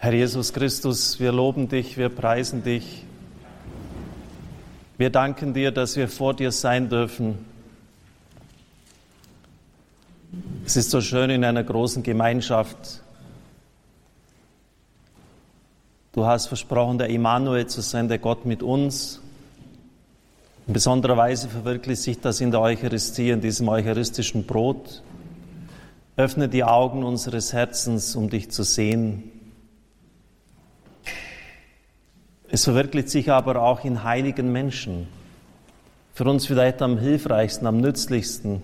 Herr Jesus Christus, wir loben dich, wir preisen dich. Wir danken dir, dass wir vor dir sein dürfen. Es ist so schön in einer großen Gemeinschaft. Du hast versprochen, der Immanuel zu sein, der Gott mit uns. In besonderer Weise verwirklicht sich das in der Eucharistie, in diesem eucharistischen Brot. Öffne die Augen unseres Herzens, um dich zu sehen. Es verwirklicht sich aber auch in heiligen Menschen. Für uns vielleicht am hilfreichsten, am nützlichsten,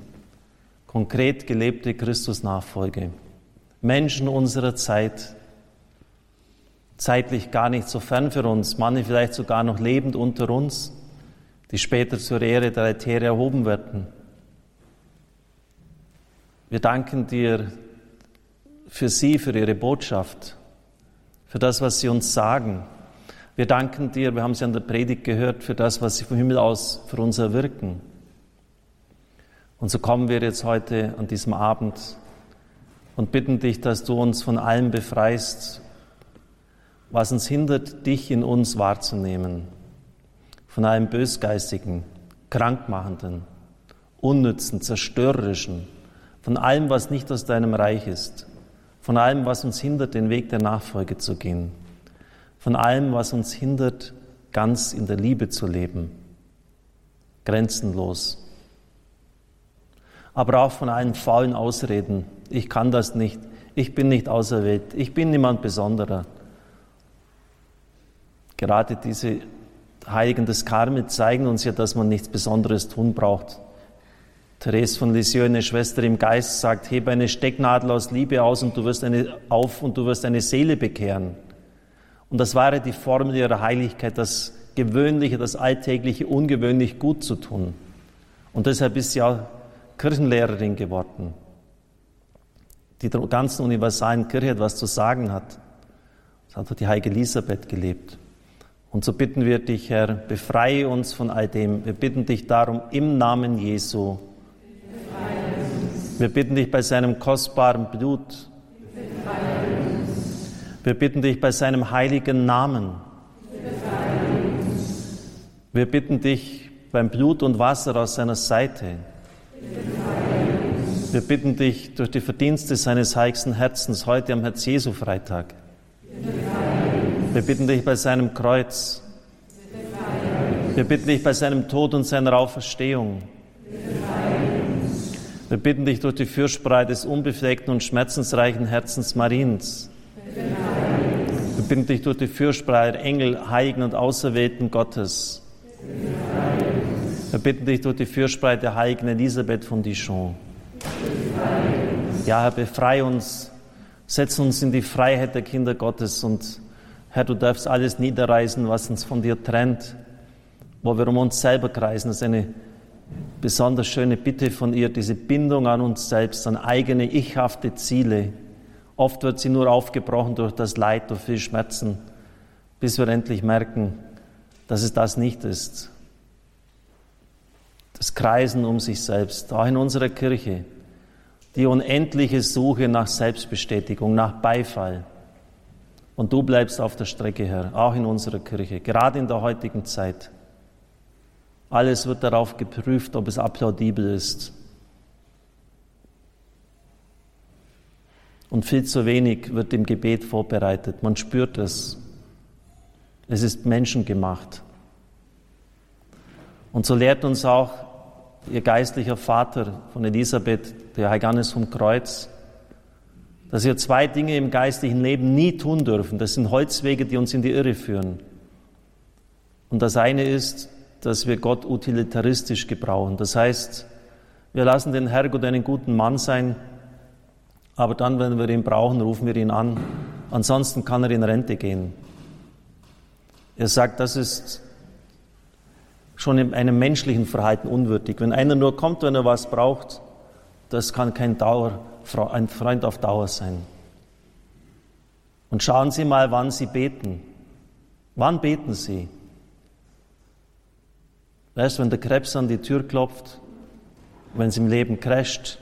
konkret gelebte Christusnachfolge. Menschen unserer Zeit, zeitlich gar nicht so fern für uns, manche vielleicht sogar noch lebend unter uns, die später zur Ehre der Altäre erhoben werden. Wir danken dir für sie, für ihre Botschaft, für das, was sie uns sagen wir danken dir, wir haben sie an der Predigt gehört, für das, was sie vom Himmel aus für uns erwirken. Und so kommen wir jetzt heute an diesem Abend und bitten dich, dass du uns von allem befreist, was uns hindert, dich in uns wahrzunehmen. Von allem Bösgeistigen, Krankmachenden, Unnützen, Zerstörerischen, von allem, was nicht aus deinem Reich ist, von allem, was uns hindert, den Weg der Nachfolge zu gehen von allem, was uns hindert, ganz in der Liebe zu leben, grenzenlos. Aber auch von allen faulen Ausreden, ich kann das nicht, ich bin nicht auserwählt, ich bin niemand Besonderer. Gerade diese Heiligen des Karmel zeigen uns ja, dass man nichts Besonderes tun braucht. Therese von Lisieux, eine Schwester im Geist, sagt, hebe eine Stecknadel aus Liebe aus und du wirst eine, auf und du wirst eine Seele bekehren. Und das wäre die Formel ihrer Heiligkeit, das Gewöhnliche, das Alltägliche ungewöhnlich gut zu tun. Und deshalb ist sie auch Kirchenlehrerin geworden, die der ganzen universalen Kirche etwas zu sagen hat. Das hat die heilige Elisabeth gelebt. Und so bitten wir dich, Herr, befreie uns von all dem. Wir bitten dich darum im Namen Jesu. Wir bitten dich bei seinem kostbaren Blut. Wir bitten dich bei seinem heiligen Namen. Wir bitten dich beim Blut und Wasser aus seiner Seite. Wir bitten dich durch die Verdienste seines heiligsten Herzens heute am Herz Jesu Freitag. Wir bitten dich bei seinem Kreuz. Wir bitten dich bei seinem Tod und seiner Auferstehung. Wir bitten dich durch die Fürsprache des unbefleckten und schmerzensreichen Herzens Mariens. Wir bitten dich durch die Fürsprache Engel, Heiligen und Auserwählten Gottes. Wir bitten dich durch die Fürsprache der Heiligen Elisabeth von Dijon. Ja, Herr, befreie uns, setz uns in die Freiheit der Kinder Gottes und Herr, du darfst alles niederreißen, was uns von dir trennt, wo wir um uns selber kreisen. Das ist eine besonders schöne Bitte von ihr, diese Bindung an uns selbst, an eigene ichhafte Ziele Oft wird sie nur aufgebrochen durch das Leid, durch viel Schmerzen, bis wir endlich merken, dass es das nicht ist. Das Kreisen um sich selbst, auch in unserer Kirche, die unendliche Suche nach Selbstbestätigung, nach Beifall. Und du bleibst auf der Strecke, Herr, auch in unserer Kirche, gerade in der heutigen Zeit. Alles wird darauf geprüft, ob es applaudibel ist. Und viel zu wenig wird im Gebet vorbereitet. Man spürt es. Es ist menschengemacht. Und so lehrt uns auch ihr geistlicher Vater von Elisabeth, der Heigannes vom Kreuz, dass wir zwei Dinge im geistlichen Leben nie tun dürfen. Das sind Holzwege, die uns in die Irre führen. Und das eine ist, dass wir Gott utilitaristisch gebrauchen. Das heißt, wir lassen den Herrgott einen guten Mann sein, aber dann, wenn wir ihn brauchen, rufen wir ihn an. Ansonsten kann er in Rente gehen. Er sagt, das ist schon in einem menschlichen Verhalten unwürdig. Wenn einer nur kommt, wenn er was braucht, das kann kein Dauer, ein Freund auf Dauer sein. Und schauen Sie mal, wann Sie beten. Wann beten Sie? Erst wenn der Krebs an die Tür klopft, wenn es im Leben crasht,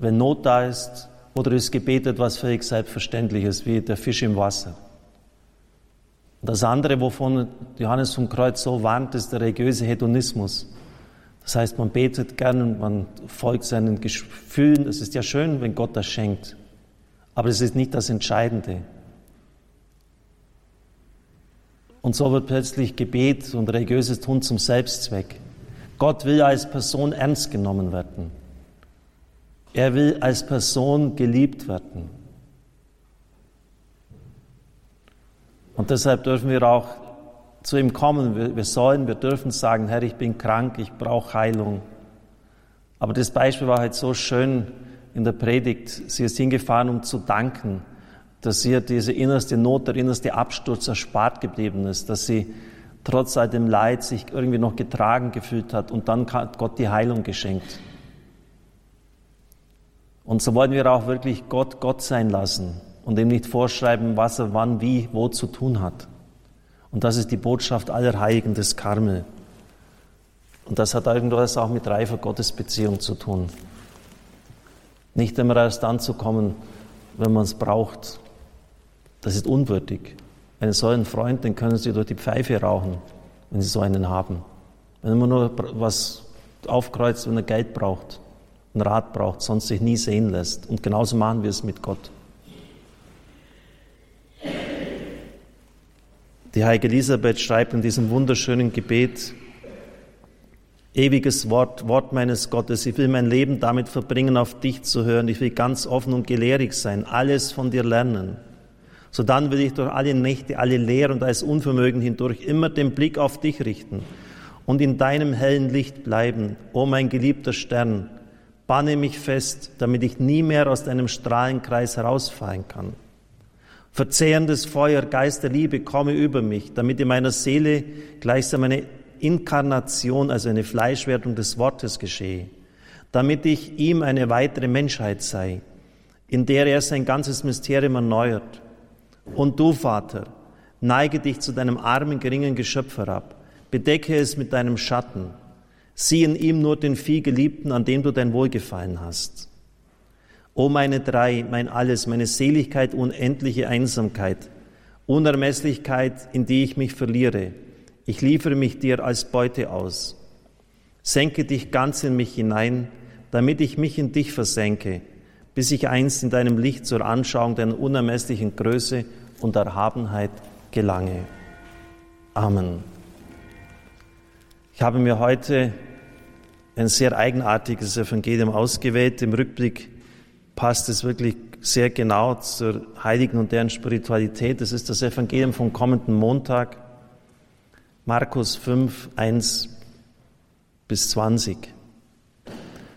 wenn Not da ist, oder ist Gebet etwas völlig Selbstverständliches, wie der Fisch im Wasser? Und das andere, wovon Johannes vom Kreuz so warnt, ist der religiöse Hedonismus. Das heißt, man betet gern, man folgt seinen Gefühlen. Es ist ja schön, wenn Gott das schenkt. Aber es ist nicht das Entscheidende. Und so wird plötzlich Gebet und religiöses Tun zum Selbstzweck. Gott will als Person ernst genommen werden. Er will als Person geliebt werden. Und deshalb dürfen wir auch zu ihm kommen. Wir, sollen, wir dürfen sagen, Herr, ich bin krank, ich brauche Heilung. Aber das Beispiel war halt so schön in der Predigt. Sie ist hingefahren, um zu danken, dass ihr diese innerste Not, der innerste Absturz erspart geblieben ist, dass sie trotz all dem Leid sich irgendwie noch getragen gefühlt hat und dann hat Gott die Heilung geschenkt. Und so wollen wir auch wirklich Gott Gott sein lassen und ihm nicht vorschreiben, was er wann, wie, wo zu tun hat. Und das ist die Botschaft aller Heiligen des Karmel. Und das hat irgendwas auch mit reifer Gottesbeziehung zu tun. Nicht immer erst dann zu kommen, wenn man es braucht. Das ist unwürdig. Einen solchen Freund, den können Sie durch die Pfeife rauchen, wenn Sie so einen haben. Wenn man nur was aufkreuzt, wenn er Geld braucht, einen Rat braucht, sonst sich nie sehen lässt. Und genauso machen wir es mit Gott. Die heilige Elisabeth schreibt in diesem wunderschönen Gebet, Ewiges Wort, Wort meines Gottes, ich will mein Leben damit verbringen, auf dich zu hören. Ich will ganz offen und gelehrig sein, alles von dir lernen. So dann will ich durch alle Nächte, alle Lehr und alles Unvermögen hindurch immer den Blick auf dich richten und in deinem hellen Licht bleiben, o mein geliebter Stern. Banne mich fest, damit ich nie mehr aus deinem Strahlenkreis herausfallen kann. Verzehrendes Feuer, Geist der Liebe, komme über mich, damit in meiner Seele gleichsam eine Inkarnation, also eine Fleischwerdung des Wortes geschehe, damit ich ihm eine weitere Menschheit sei, in der er sein ganzes Mysterium erneuert. Und du, Vater, neige dich zu deinem armen, geringen Geschöpf herab, bedecke es mit deinem Schatten, sieh in ihm nur den Vielgeliebten, an dem du dein Wohlgefallen hast. O meine drei, mein Alles, meine Seligkeit, unendliche Einsamkeit, Unermesslichkeit, in die ich mich verliere, ich liefere mich dir als Beute aus. Senke dich ganz in mich hinein, damit ich mich in dich versenke, bis ich einst in deinem Licht zur Anschauung deiner unermesslichen Größe und Erhabenheit gelange. Amen. Ich habe mir heute ein sehr eigenartiges Evangelium ausgewählt. Im Rückblick passt es wirklich sehr genau zur Heiligen und deren Spiritualität. Das ist das Evangelium vom kommenden Montag, Markus 5, 1 bis 20.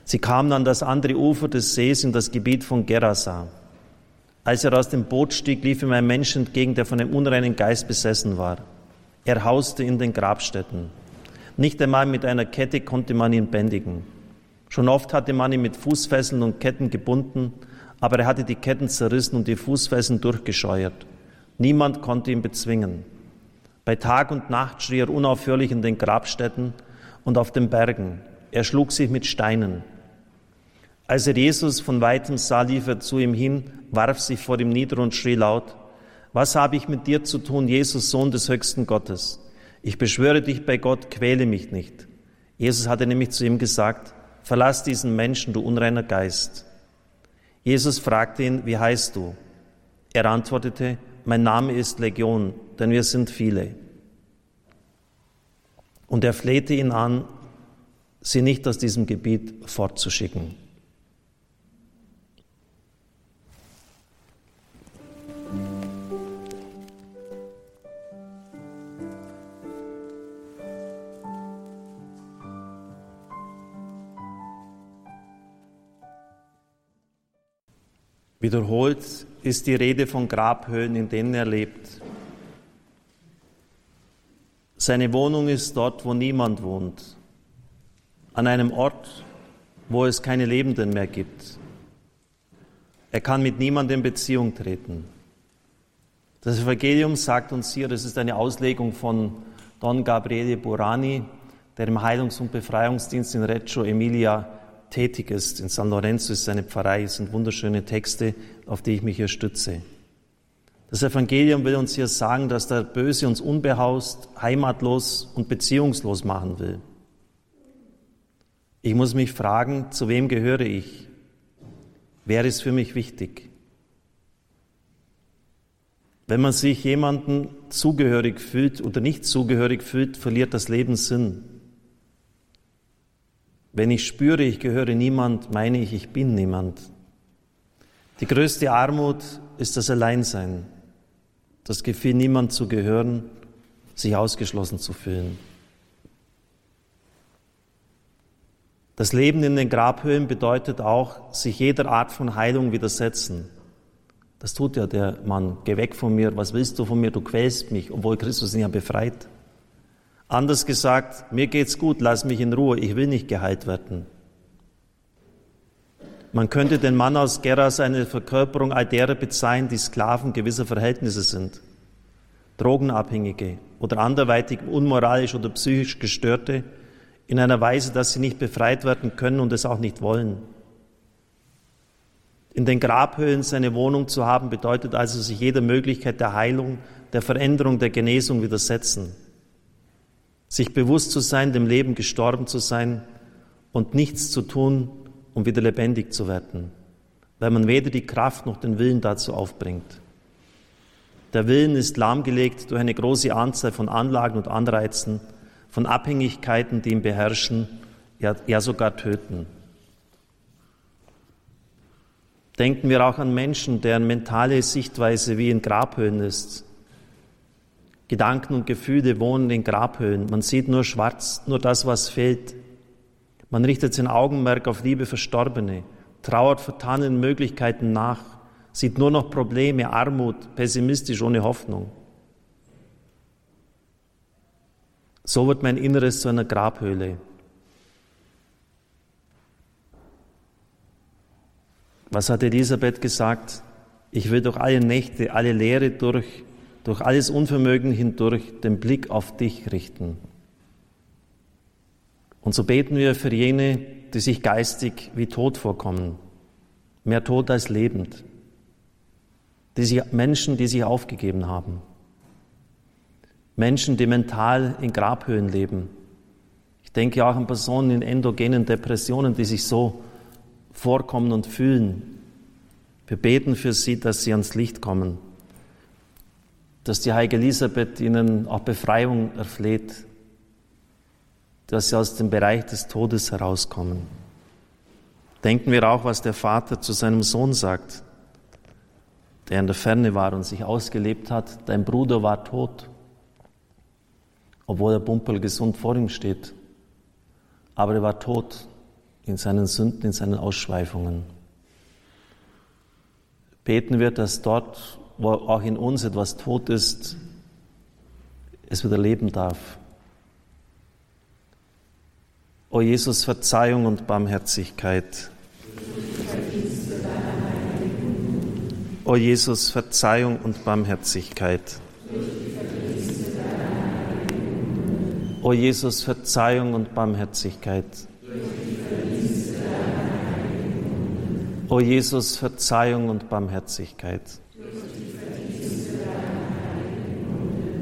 Sie kamen an das andere Ufer des Sees in das Gebiet von Gerasa. Als er aus dem Boot stieg, lief ihm ein Mensch entgegen, der von einem unreinen Geist besessen war. Er hauste in den Grabstätten. Nicht einmal mit einer Kette konnte man ihn bändigen. Schon oft hatte man ihn mit Fußfesseln und Ketten gebunden, aber er hatte die Ketten zerrissen und die Fußfesseln durchgescheuert. Niemand konnte ihn bezwingen. Bei Tag und Nacht schrie er unaufhörlich in den Grabstätten und auf den Bergen. Er schlug sich mit Steinen. Als er Jesus von weitem sah, lief er zu ihm hin, warf sich vor ihm nieder und schrie laut, was habe ich mit dir zu tun, Jesus, Sohn des höchsten Gottes? Ich beschwöre dich bei Gott, quäle mich nicht. Jesus hatte nämlich zu ihm gesagt, verlass diesen Menschen, du unreiner Geist. Jesus fragte ihn, wie heißt du? Er antwortete, mein Name ist Legion, denn wir sind viele. Und er flehte ihn an, sie nicht aus diesem Gebiet fortzuschicken. Wiederholt ist die Rede von Grabhöhlen, in denen er lebt. Seine Wohnung ist dort, wo niemand wohnt, an einem Ort, wo es keine Lebenden mehr gibt. Er kann mit niemandem in Beziehung treten. Das Evangelium sagt uns hier, das ist eine Auslegung von Don Gabriele Burani, der im Heilungs- und Befreiungsdienst in Reggio Emilia tätig ist. In San Lorenzo ist seine Pfarrei, es sind wunderschöne Texte, auf die ich mich hier stütze. Das Evangelium will uns hier sagen, dass der Böse uns unbehaust, heimatlos und beziehungslos machen will. Ich muss mich fragen, zu wem gehöre ich? Wer ist für mich wichtig? Wenn man sich jemandem zugehörig fühlt oder nicht zugehörig fühlt, verliert das Leben Sinn. Wenn ich spüre, ich gehöre niemand, meine ich, ich bin niemand. Die größte Armut ist das Alleinsein das Gefühl, niemand zu gehören, sich ausgeschlossen zu fühlen. Das Leben in den Grabhöhlen bedeutet auch, sich jeder Art von Heilung widersetzen. Das tut ja der Mann. Geh weg von mir, was willst du von mir? Du quälst mich, obwohl Christus ihn ja befreit. Anders gesagt, mir geht's gut, lass mich in Ruhe, ich will nicht geheilt werden. Man könnte den Mann aus Geras eine Verkörperung all derer bezeichnen, die Sklaven gewisser Verhältnisse sind. Drogenabhängige oder anderweitig unmoralisch oder psychisch Gestörte in einer Weise, dass sie nicht befreit werden können und es auch nicht wollen. In den Grabhöhlen seine Wohnung zu haben, bedeutet also, sich jeder Möglichkeit der Heilung, der Veränderung, der Genesung widersetzen. Sich bewusst zu sein, dem Leben gestorben zu sein und nichts zu tun, um wieder lebendig zu werden, weil man weder die Kraft noch den Willen dazu aufbringt. Der Willen ist lahmgelegt durch eine große Anzahl von Anlagen und Anreizen, von Abhängigkeiten, die ihn beherrschen, ja, ja sogar töten. Denken wir auch an Menschen, deren mentale Sichtweise wie in Grabhöhlen ist. Gedanken und Gefühle wohnen in Grabhöhlen. Man sieht nur schwarz, nur das, was fehlt. Man richtet sein Augenmerk auf liebe Verstorbene, trauert vertanen Möglichkeiten nach, sieht nur noch Probleme, Armut, pessimistisch, ohne Hoffnung. So wird mein Inneres zu einer Grabhöhle. Was hat Elisabeth gesagt? Ich will durch alle Nächte, alle Leere durch, durch alles Unvermögen hindurch den Blick auf dich richten. Und so beten wir für jene, die sich geistig wie tot vorkommen, mehr tot als lebend, die sich, Menschen, die sich aufgegeben haben, Menschen, die mental in Grabhöhen leben. Ich denke auch an Personen in endogenen Depressionen, die sich so vorkommen und fühlen. Wir beten für sie, dass sie ans Licht kommen, dass die heilige Elisabeth ihnen auch Befreiung erfleht, dass sie aus dem Bereich des Todes herauskommen. Denken wir auch, was der Vater zu seinem Sohn sagt, der in der Ferne war und sich ausgelebt hat. Dein Bruder war tot, obwohl der Bumpel gesund vor ihm steht. Aber er war tot in seinen Sünden, in seinen Ausschweifungen. Beten wir, dass dort, wo auch in uns etwas tot ist, es wieder leben darf. O Jesus, Verzeihung und Barmherzigkeit. O Jesus, Verzeihung und Barmherzigkeit. O Jesus, Verzeihung und Barmherzigkeit. O Jesus, Verzeihung und Barmherzigkeit.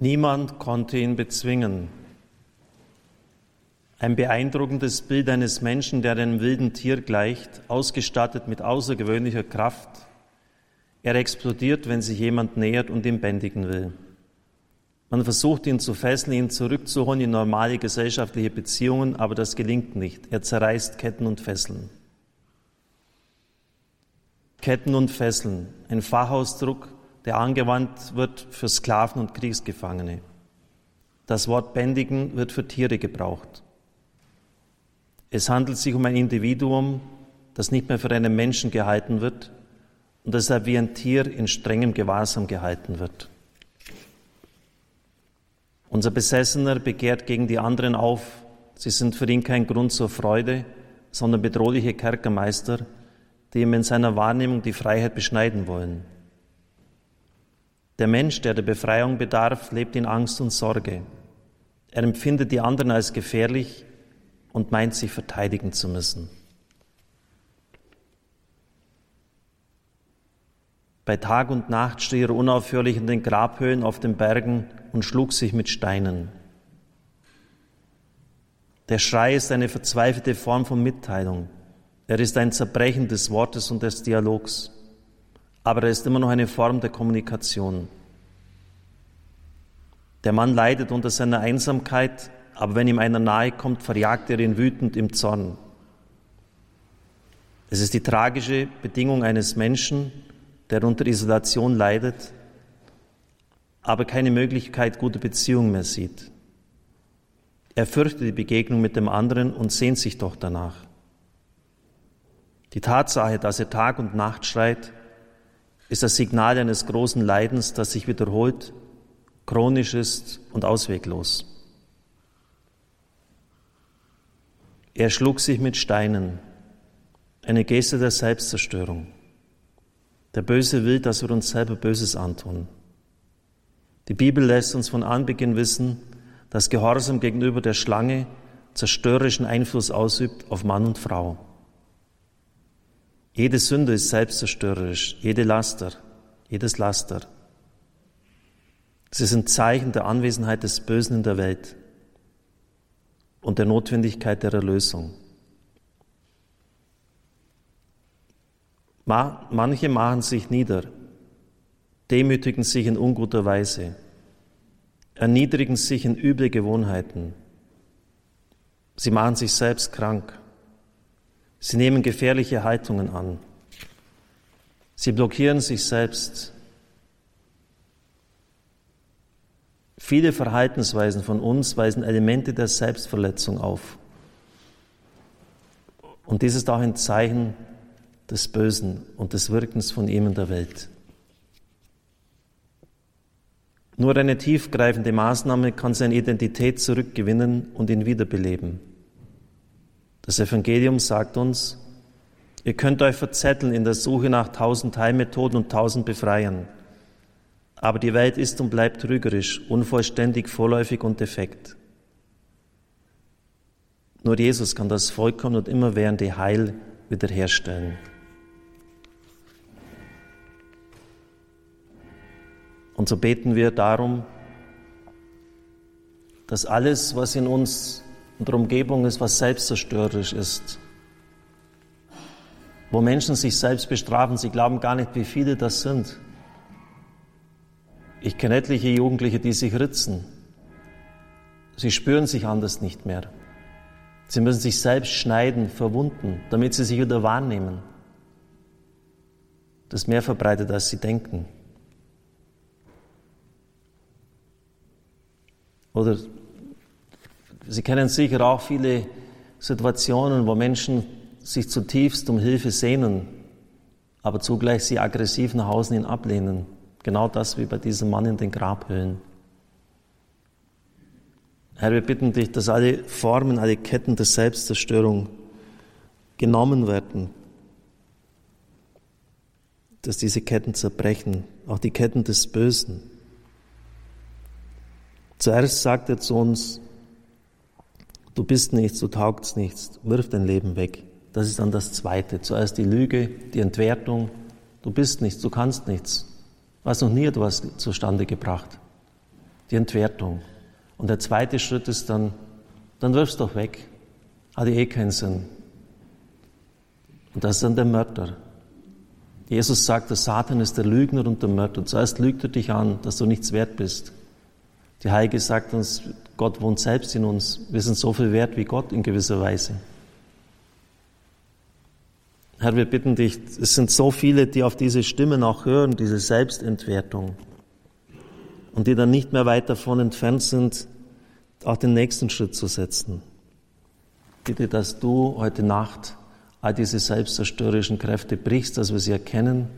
Niemand konnte ihn bezwingen. Ein beeindruckendes Bild eines Menschen, der einem wilden Tier gleicht, ausgestattet mit außergewöhnlicher Kraft. Er explodiert, wenn sich jemand nähert und ihn bändigen will. Man versucht ihn zu fesseln, ihn zurückzuholen in normale gesellschaftliche Beziehungen, aber das gelingt nicht. Er zerreißt Ketten und Fesseln. Ketten und Fesseln, ein Fachausdruck, der angewandt wird für Sklaven und Kriegsgefangene. Das Wort bändigen wird für Tiere gebraucht. Es handelt sich um ein Individuum, das nicht mehr für einen Menschen gehalten wird und deshalb wie ein Tier in strengem Gewahrsam gehalten wird. Unser Besessener begehrt gegen die anderen auf. Sie sind für ihn kein Grund zur Freude, sondern bedrohliche Kerkermeister, die ihm in seiner Wahrnehmung die Freiheit beschneiden wollen. Der Mensch, der der Befreiung bedarf, lebt in Angst und Sorge. Er empfindet die anderen als gefährlich und meint, sich verteidigen zu müssen. Bei Tag und Nacht schrie er unaufhörlich in den Grabhöhlen auf den Bergen und schlug sich mit Steinen. Der Schrei ist eine verzweifelte Form von Mitteilung. Er ist ein Zerbrechen des Wortes und des Dialogs. Aber er ist immer noch eine Form der Kommunikation. Der Mann leidet unter seiner Einsamkeit, aber wenn ihm einer nahe kommt, verjagt er ihn wütend im Zorn. Es ist die tragische Bedingung eines Menschen, der unter Isolation leidet, aber keine Möglichkeit guter Beziehung mehr sieht. Er fürchtet die Begegnung mit dem anderen und sehnt sich doch danach. Die Tatsache, dass er Tag und Nacht schreit, ist das Signal eines großen Leidens, das sich wiederholt, chronisch ist und ausweglos. Er schlug sich mit Steinen, eine Geste der Selbstzerstörung. Der Böse will, dass wir uns selber Böses antun. Die Bibel lässt uns von Anbeginn wissen, dass Gehorsam gegenüber der Schlange zerstörerischen Einfluss ausübt auf Mann und Frau. Jede Sünde ist selbstzerstörerisch, jede Laster, jedes Laster. Sie sind Zeichen der Anwesenheit des Bösen in der Welt und der Notwendigkeit der Erlösung. Manche machen sich nieder, demütigen sich in unguter Weise, erniedrigen sich in üble Gewohnheiten. Sie machen sich selbst krank. Sie nehmen gefährliche Haltungen an. Sie blockieren sich selbst. Viele Verhaltensweisen von uns weisen Elemente der Selbstverletzung auf. Und dies ist auch ein Zeichen des Bösen und des Wirkens von ihm in der Welt. Nur eine tiefgreifende Maßnahme kann seine Identität zurückgewinnen und ihn wiederbeleben. Das Evangelium sagt uns, ihr könnt euch verzetteln in der Suche nach tausend Heilmethoden und tausend Befreiern. Aber die Welt ist und bleibt trügerisch, unvollständig, vorläufig und defekt. Nur Jesus kann das vollkommen und immerwährende Heil wiederherstellen. Und so beten wir darum, dass alles, was in uns in der Umgebung ist, was selbstzerstörerisch ist, wo Menschen sich selbst bestrafen, sie glauben gar nicht, wie viele das sind. Ich kenne etliche Jugendliche, die sich ritzen. Sie spüren sich anders nicht mehr. Sie müssen sich selbst schneiden, verwunden, damit sie sich wieder wahrnehmen. Das ist mehr verbreitet, als sie denken. Oder Sie kennen sicher auch viele Situationen, wo Menschen sich zutiefst um Hilfe sehnen, aber zugleich sie aggressiv nach außen hin ablehnen. Genau das wie bei diesem Mann in den Grabhöhlen. Herr, wir bitten dich, dass alle Formen, alle Ketten der Selbstzerstörung genommen werden, dass diese Ketten zerbrechen, auch die Ketten des Bösen. Zuerst sagt er zu uns, du bist nichts, du taugst nichts, wirf dein Leben weg. Das ist dann das Zweite. Zuerst die Lüge, die Entwertung, du bist nichts, du kannst nichts. Du hast noch nie etwas zustande gebracht. Die Entwertung. Und der zweite Schritt ist dann dann wirf's doch weg. Hat eh keinen Sinn. Und das ist dann der Mörder. Jesus sagt, der Satan ist der Lügner und der Mörder. Zuerst lügt er dich an, dass du nichts wert bist. Die Heilige sagt uns, Gott wohnt selbst in uns. Wir sind so viel wert wie Gott in gewisser Weise. Herr, wir bitten dich, es sind so viele, die auf diese Stimmen auch hören, diese Selbstentwertung. Und die dann nicht mehr weit davon entfernt sind, auch den nächsten Schritt zu setzen. Bitte, dass du heute Nacht all diese selbstzerstörerischen Kräfte brichst, dass wir sie erkennen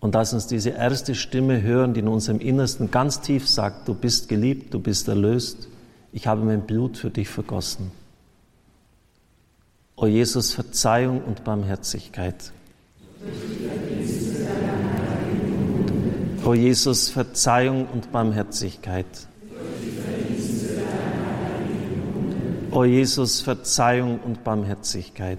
und dass uns diese erste Stimme hören, die in unserem Innersten ganz tief sagt, du bist geliebt, du bist erlöst, ich habe mein Blut für dich vergossen. O Jesus, Verzeihung und Barmherzigkeit. O Jesus, Verzeihung und Barmherzigkeit. O Jesus, Verzeihung und Barmherzigkeit.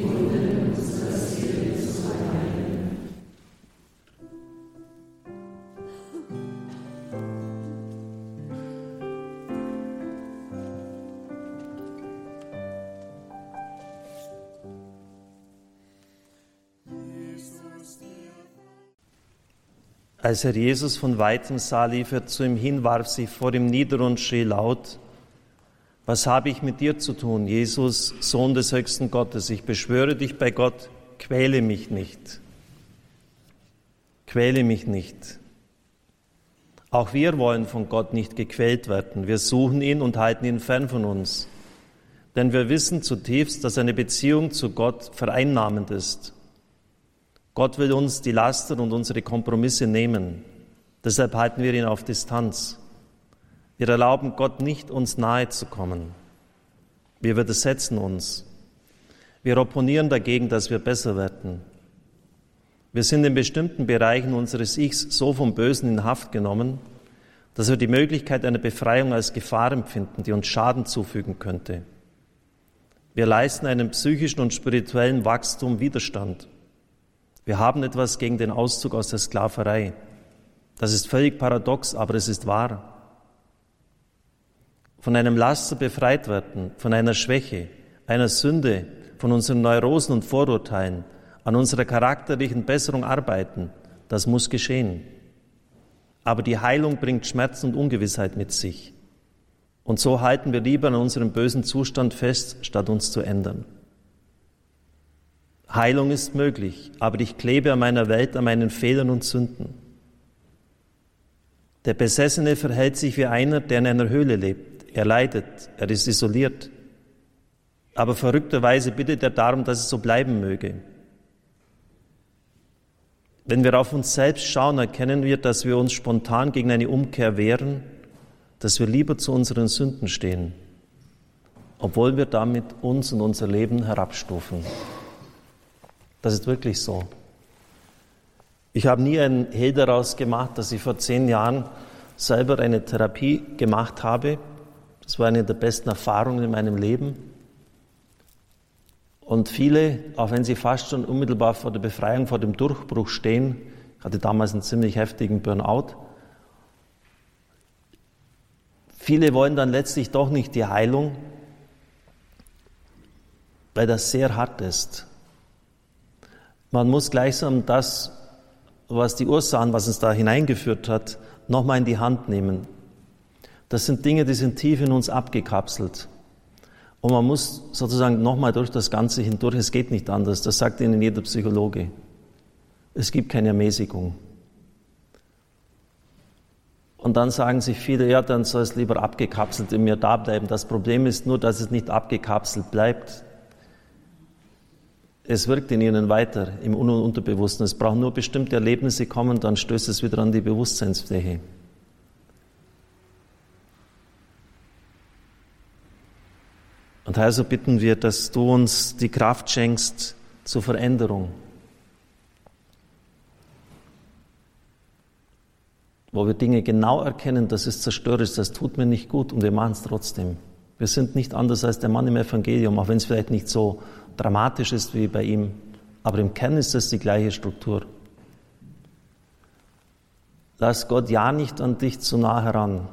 Als Herr Jesus von weitem sah, lief er zu ihm hin, warf sich vor ihm nieder und schrie laut, was habe ich mit dir zu tun, Jesus, Sohn des höchsten Gottes? Ich beschwöre dich bei Gott, quäle mich nicht. Quäle mich nicht. Auch wir wollen von Gott nicht gequält werden. Wir suchen ihn und halten ihn fern von uns. Denn wir wissen zutiefst, dass eine Beziehung zu Gott vereinnahmend ist. Gott will uns die Laster und unsere Kompromisse nehmen. Deshalb halten wir ihn auf Distanz. Wir erlauben Gott nicht, uns nahe zu kommen. Wir widersetzen uns. Wir opponieren dagegen, dass wir besser werden. Wir sind in bestimmten Bereichen unseres Ichs so vom Bösen in Haft genommen, dass wir die Möglichkeit einer Befreiung als Gefahr empfinden, die uns Schaden zufügen könnte. Wir leisten einem psychischen und spirituellen Wachstum Widerstand. Wir haben etwas gegen den Auszug aus der Sklaverei. Das ist völlig paradox, aber es ist wahr. Von einem Laster befreit werden, von einer Schwäche, einer Sünde, von unseren Neurosen und Vorurteilen, an unserer charakterlichen Besserung arbeiten, das muss geschehen. Aber die Heilung bringt Schmerz und Ungewissheit mit sich. Und so halten wir lieber an unserem bösen Zustand fest, statt uns zu ändern. Heilung ist möglich, aber ich klebe an meiner Welt, an meinen Fehlern und Sünden. Der Besessene verhält sich wie einer, der in einer Höhle lebt. Er leidet, er ist isoliert. Aber verrückterweise bittet er darum, dass es so bleiben möge. Wenn wir auf uns selbst schauen, erkennen wir, dass wir uns spontan gegen eine Umkehr wehren, dass wir lieber zu unseren Sünden stehen, obwohl wir damit uns und unser Leben herabstufen. Das ist wirklich so. Ich habe nie ein Hehl daraus gemacht, dass ich vor zehn Jahren selber eine Therapie gemacht habe. Das war eine der besten Erfahrungen in meinem Leben. Und viele, auch wenn sie fast schon unmittelbar vor der Befreiung, vor dem Durchbruch stehen, ich hatte damals einen ziemlich heftigen Burnout, viele wollen dann letztlich doch nicht die Heilung, weil das sehr hart ist. Man muss gleichsam das, was die Ursachen, was uns da hineingeführt hat, nochmal in die Hand nehmen. Das sind Dinge, die sind tief in uns abgekapselt. Und man muss sozusagen nochmal durch das Ganze hindurch, es geht nicht anders, das sagt Ihnen jeder Psychologe. Es gibt keine Ermäßigung. Und dann sagen sich viele, ja, dann soll es lieber abgekapselt in mir da bleiben. Das Problem ist nur, dass es nicht abgekapselt bleibt. Es wirkt in ihnen weiter im Un- und Unterbewussten. Es braucht nur bestimmte Erlebnisse kommen, dann stößt es wieder an die Bewusstseinsfläche. Und also bitten wir, dass du uns die Kraft schenkst zur Veränderung. Wo wir Dinge genau erkennen, das ist zerstörerisch, das tut mir nicht gut und wir machen es trotzdem. Wir sind nicht anders als der Mann im Evangelium, auch wenn es vielleicht nicht so dramatisch ist wie bei ihm, aber im Kern ist das die gleiche Struktur. Lass Gott ja nicht an dich zu nah heran,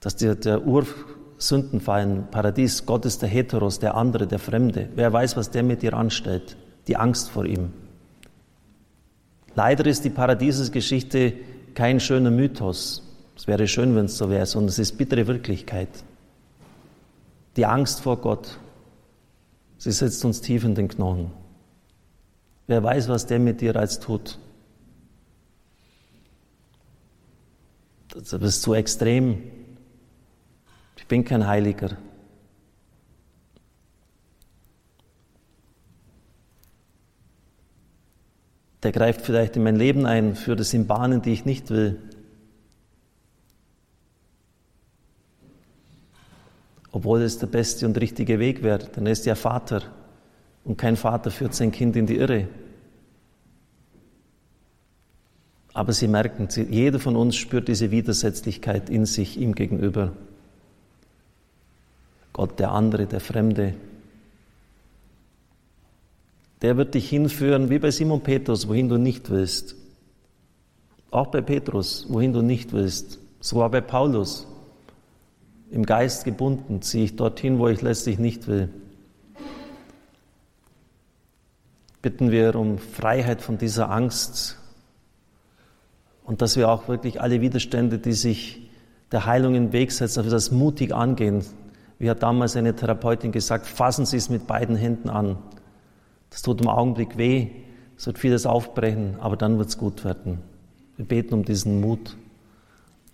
dass dir der Ursündenfall im Paradies, Gott ist der Heteros, der andere, der Fremde. Wer weiß, was der mit dir anstellt? Die Angst vor ihm. Leider ist die Paradiesesgeschichte kein schöner Mythos. Es wäre schön, wenn es so wäre, sondern es ist bittere Wirklichkeit. Die Angst vor Gott, sie sitzt uns tief in den Knochen. Wer weiß, was der mit dir als tut. Das ist zu extrem. Ich bin kein Heiliger. Der greift vielleicht in mein Leben ein, führt es in Bahnen, die ich nicht will. Obwohl es der beste und richtige Weg wäre, denn er ist ja Vater und kein Vater führt sein Kind in die Irre. Aber Sie merken, jeder von uns spürt diese Widersetzlichkeit in sich ihm gegenüber. Gott, der andere, der Fremde, der wird dich hinführen, wie bei Simon Petrus, wohin du nicht willst. Auch bei Petrus, wohin du nicht willst. So war bei Paulus. Im Geist gebunden ziehe ich dorthin, wo ich letztlich nicht will. Bitten wir um Freiheit von dieser Angst und dass wir auch wirklich alle Widerstände, die sich der Heilung im Weg setzen, dass wir das mutig angehen. Wie hat damals eine Therapeutin gesagt, fassen Sie es mit beiden Händen an. Das tut im Augenblick weh, es wird vieles aufbrechen, aber dann wird es gut werden. Wir beten um diesen Mut.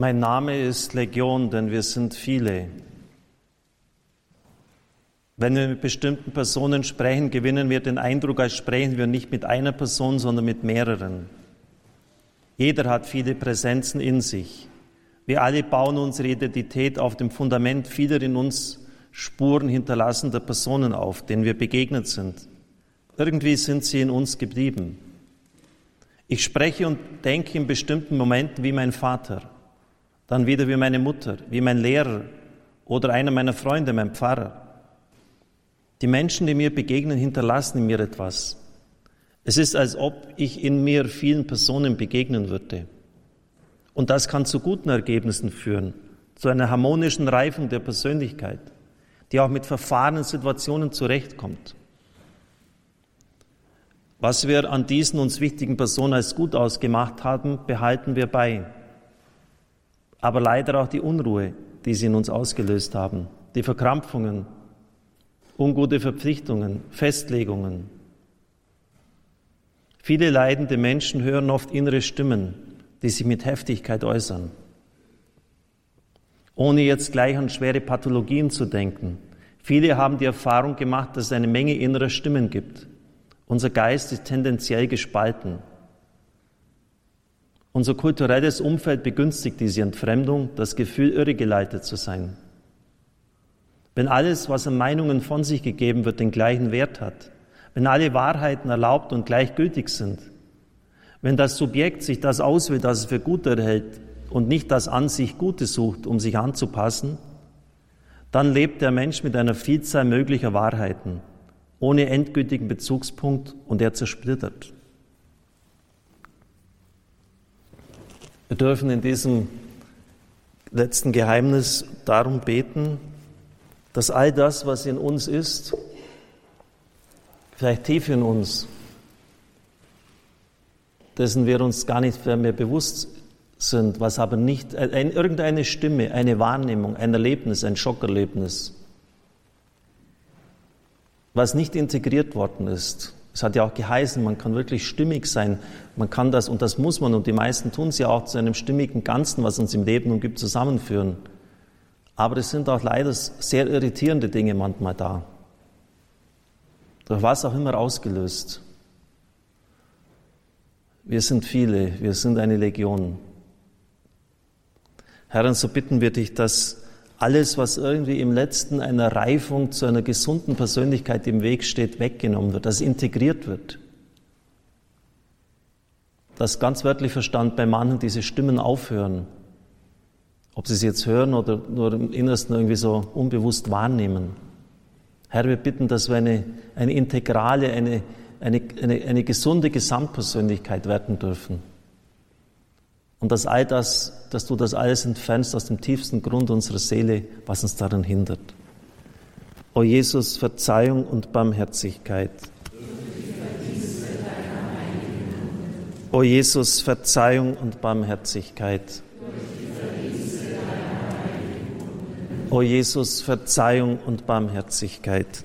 Mein Name ist Legion, denn wir sind viele. Wenn wir mit bestimmten Personen sprechen, gewinnen wir den Eindruck, als sprechen wir nicht mit einer Person, sondern mit mehreren. Jeder hat viele Präsenzen in sich. Wir alle bauen unsere Identität auf dem Fundament vieler in uns Spuren hinterlassender Personen auf, denen wir begegnet sind. Irgendwie sind sie in uns geblieben. Ich spreche und denke in bestimmten Momenten wie mein Vater, dann wieder wie meine Mutter, wie mein Lehrer oder einer meiner Freunde, mein Pfarrer. Die Menschen, die mir begegnen, hinterlassen in mir etwas. Es ist, als ob ich in mir vielen Personen begegnen würde. Und das kann zu guten Ergebnissen führen, zu einer harmonischen Reifung der Persönlichkeit, die auch mit verfahrenen Situationen zurechtkommt. Was wir an diesen uns wichtigen Personen als gut ausgemacht haben, behalten wir bei. Aber leider auch die Unruhe, die sie in uns ausgelöst haben, die Verkrampfungen, ungute Verpflichtungen, Festlegungen. Viele leidende Menschen hören oft innere Stimmen, die sich mit Heftigkeit äußern. Ohne jetzt gleich an schwere Pathologien zu denken. Viele haben die Erfahrung gemacht, dass es eine Menge innerer Stimmen gibt, unser Geist ist tendenziell gespalten. Unser kulturelles Umfeld begünstigt diese Entfremdung, das Gefühl, irregeleitet zu sein. Wenn alles, was an Meinungen von sich gegeben wird, den gleichen Wert hat, wenn alle Wahrheiten erlaubt und gleichgültig sind, wenn das Subjekt sich das auswählt, das es für gut erhält und nicht das an sich Gute sucht, um sich anzupassen, dann lebt der Mensch mit einer Vielzahl möglicher Wahrheiten ohne endgültigen Bezugspunkt und er zersplittert. Wir dürfen in diesem letzten Geheimnis darum beten, dass all das, was in uns ist, vielleicht tief in uns, dessen wir uns gar nicht mehr bewusst sind, was aber nicht, ein, irgendeine Stimme, eine Wahrnehmung, ein Erlebnis, ein Schockerlebnis, was nicht integriert worden ist. Es hat ja auch geheißen, man kann wirklich stimmig sein. Man kann das, und das muss man, und die meisten tun es ja auch zu einem stimmigen Ganzen, was uns im Leben umgibt, zusammenführen. Aber es sind auch leider sehr irritierende Dinge manchmal da. Durch was auch immer ausgelöst. Wir sind viele, wir sind eine Legion. Herr, und so bitten wir dich, dass alles, was irgendwie im letzten einer Reifung zu einer gesunden Persönlichkeit im Weg steht, weggenommen wird, dass integriert wird. Dass ganz wörtlich verstanden bei manchen diese Stimmen aufhören. Ob sie es jetzt hören oder nur im Innersten irgendwie so unbewusst wahrnehmen. Herr, wir bitten, dass wir eine, eine integrale, eine, eine, eine, eine gesunde Gesamtpersönlichkeit werden dürfen. Und dass all das, dass du das alles entfernst aus dem tiefsten Grund unserer Seele, was uns daran hindert. O Jesus, Verzeihung und Barmherzigkeit. O Jesus, Verzeihung und Barmherzigkeit. O Jesus, Verzeihung und Barmherzigkeit.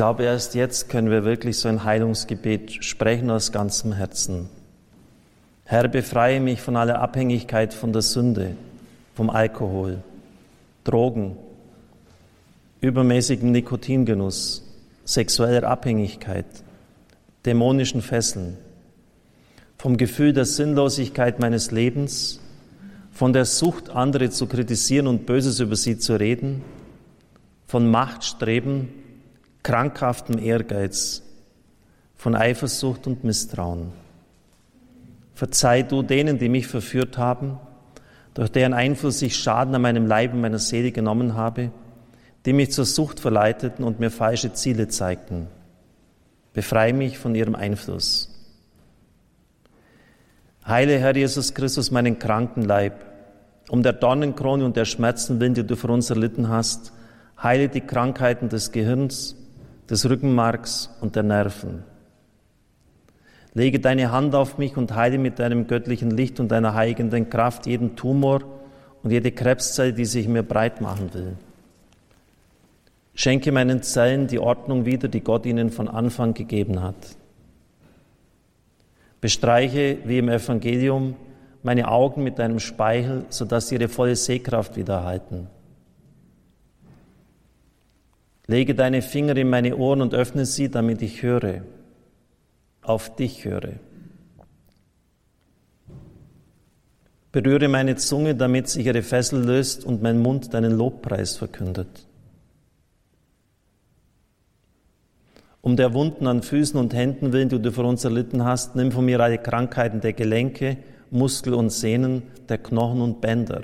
Glaube, erst jetzt können wir wirklich so ein Heilungsgebet sprechen aus ganzem Herzen. Herr, befreie mich von aller Abhängigkeit von der Sünde, vom Alkohol, Drogen, übermäßigem Nikotingenuss, sexueller Abhängigkeit, dämonischen Fesseln, vom Gefühl der Sinnlosigkeit meines Lebens, von der Sucht, andere zu kritisieren und Böses über sie zu reden, von Machtstreben, krankhaftem Ehrgeiz, von Eifersucht und Misstrauen. Verzeih du denen, die mich verführt haben, durch deren Einfluss ich Schaden an meinem Leib und meiner Seele genommen habe, die mich zur Sucht verleiteten und mir falsche Ziele zeigten. Befreie mich von ihrem Einfluss. Heile, Herr Jesus Christus, meinen kranken Leib. Um der Dornenkrone und der Schmerzen willen, die du für uns erlitten hast, heile die Krankheiten des Gehirns, des Rückenmarks und der Nerven. Lege deine Hand auf mich und heile mit deinem göttlichen Licht und deiner heilenden Kraft jeden Tumor und jede Krebszelle, die sich mir breit machen will. Schenke meinen Zellen die Ordnung wieder, die Gott ihnen von Anfang gegeben hat. Bestreiche, wie im Evangelium, meine Augen mit deinem Speichel, sodass sie ihre volle Sehkraft wiederhalten. Lege deine Finger in meine Ohren und öffne sie, damit ich höre, auf dich höre. Berühre meine Zunge, damit sich ihre Fessel löst und mein Mund deinen Lobpreis verkündet. Um der Wunden an Füßen und Händen willen, die du für uns erlitten hast, nimm von mir alle Krankheiten der Gelenke, Muskel und Sehnen, der Knochen und Bänder.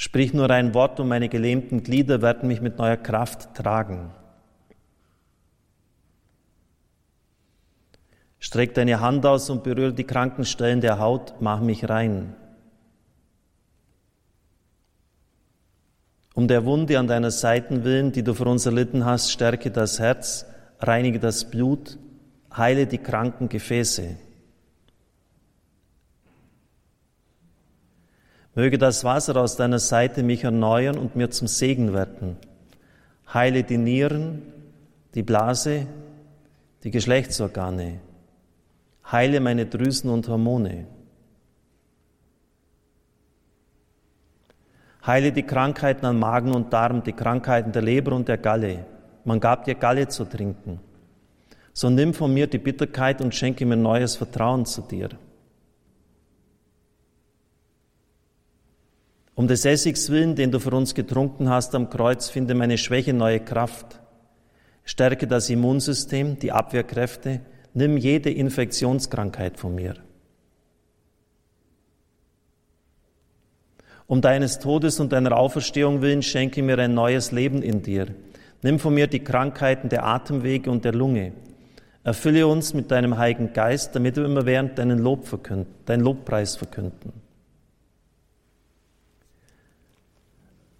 Sprich nur ein Wort und meine gelähmten Glieder werden mich mit neuer Kraft tragen. Streck deine Hand aus und berühre die kranken Stellen der Haut, mach mich rein. Um der Wunde an deiner Seiten willen, die du für uns erlitten hast, stärke das Herz, reinige das Blut, heile die kranken Gefäße. Möge das Wasser aus deiner Seite mich erneuern und mir zum Segen werden. Heile die Nieren, die Blase, die Geschlechtsorgane. Heile meine Drüsen und Hormone. Heile die Krankheiten an Magen und Darm, die Krankheiten der Leber und der Galle. Man gab dir Galle zu trinken. So nimm von mir die Bitterkeit und schenke mir neues Vertrauen zu dir. Um des Essigs willen, den du für uns getrunken hast am Kreuz, finde meine Schwäche neue Kraft. Stärke das Immunsystem, die Abwehrkräfte, nimm jede Infektionskrankheit von mir. Um deines Todes und deiner Auferstehung willen schenke mir ein neues Leben in dir. Nimm von mir die Krankheiten der Atemwege und der Lunge. Erfülle uns mit deinem Heiligen Geist, damit wir immer während deinen Lob verkünden, deinen Lobpreis verkünden.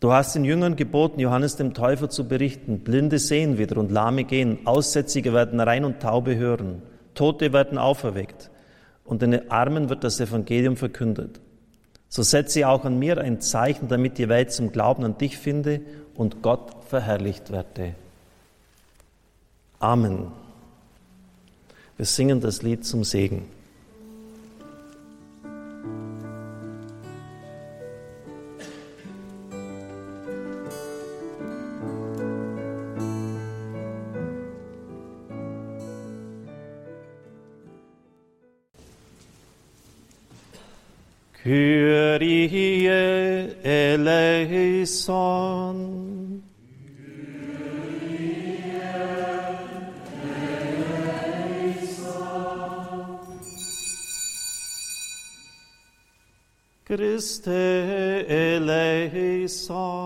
Du hast den Jüngern geboten, Johannes dem Täufer zu berichten. Blinde sehen wieder und Lahme gehen. Aussätzige werden rein und Taube hören. Tote werden auferweckt. Und den Armen wird das Evangelium verkündet. So setze auch an mir ein Zeichen, damit die Welt zum Glauben an dich finde und Gott verherrlicht werde. Amen. Wir singen das Lied zum Segen. Kyrie eleison. Christe eleison.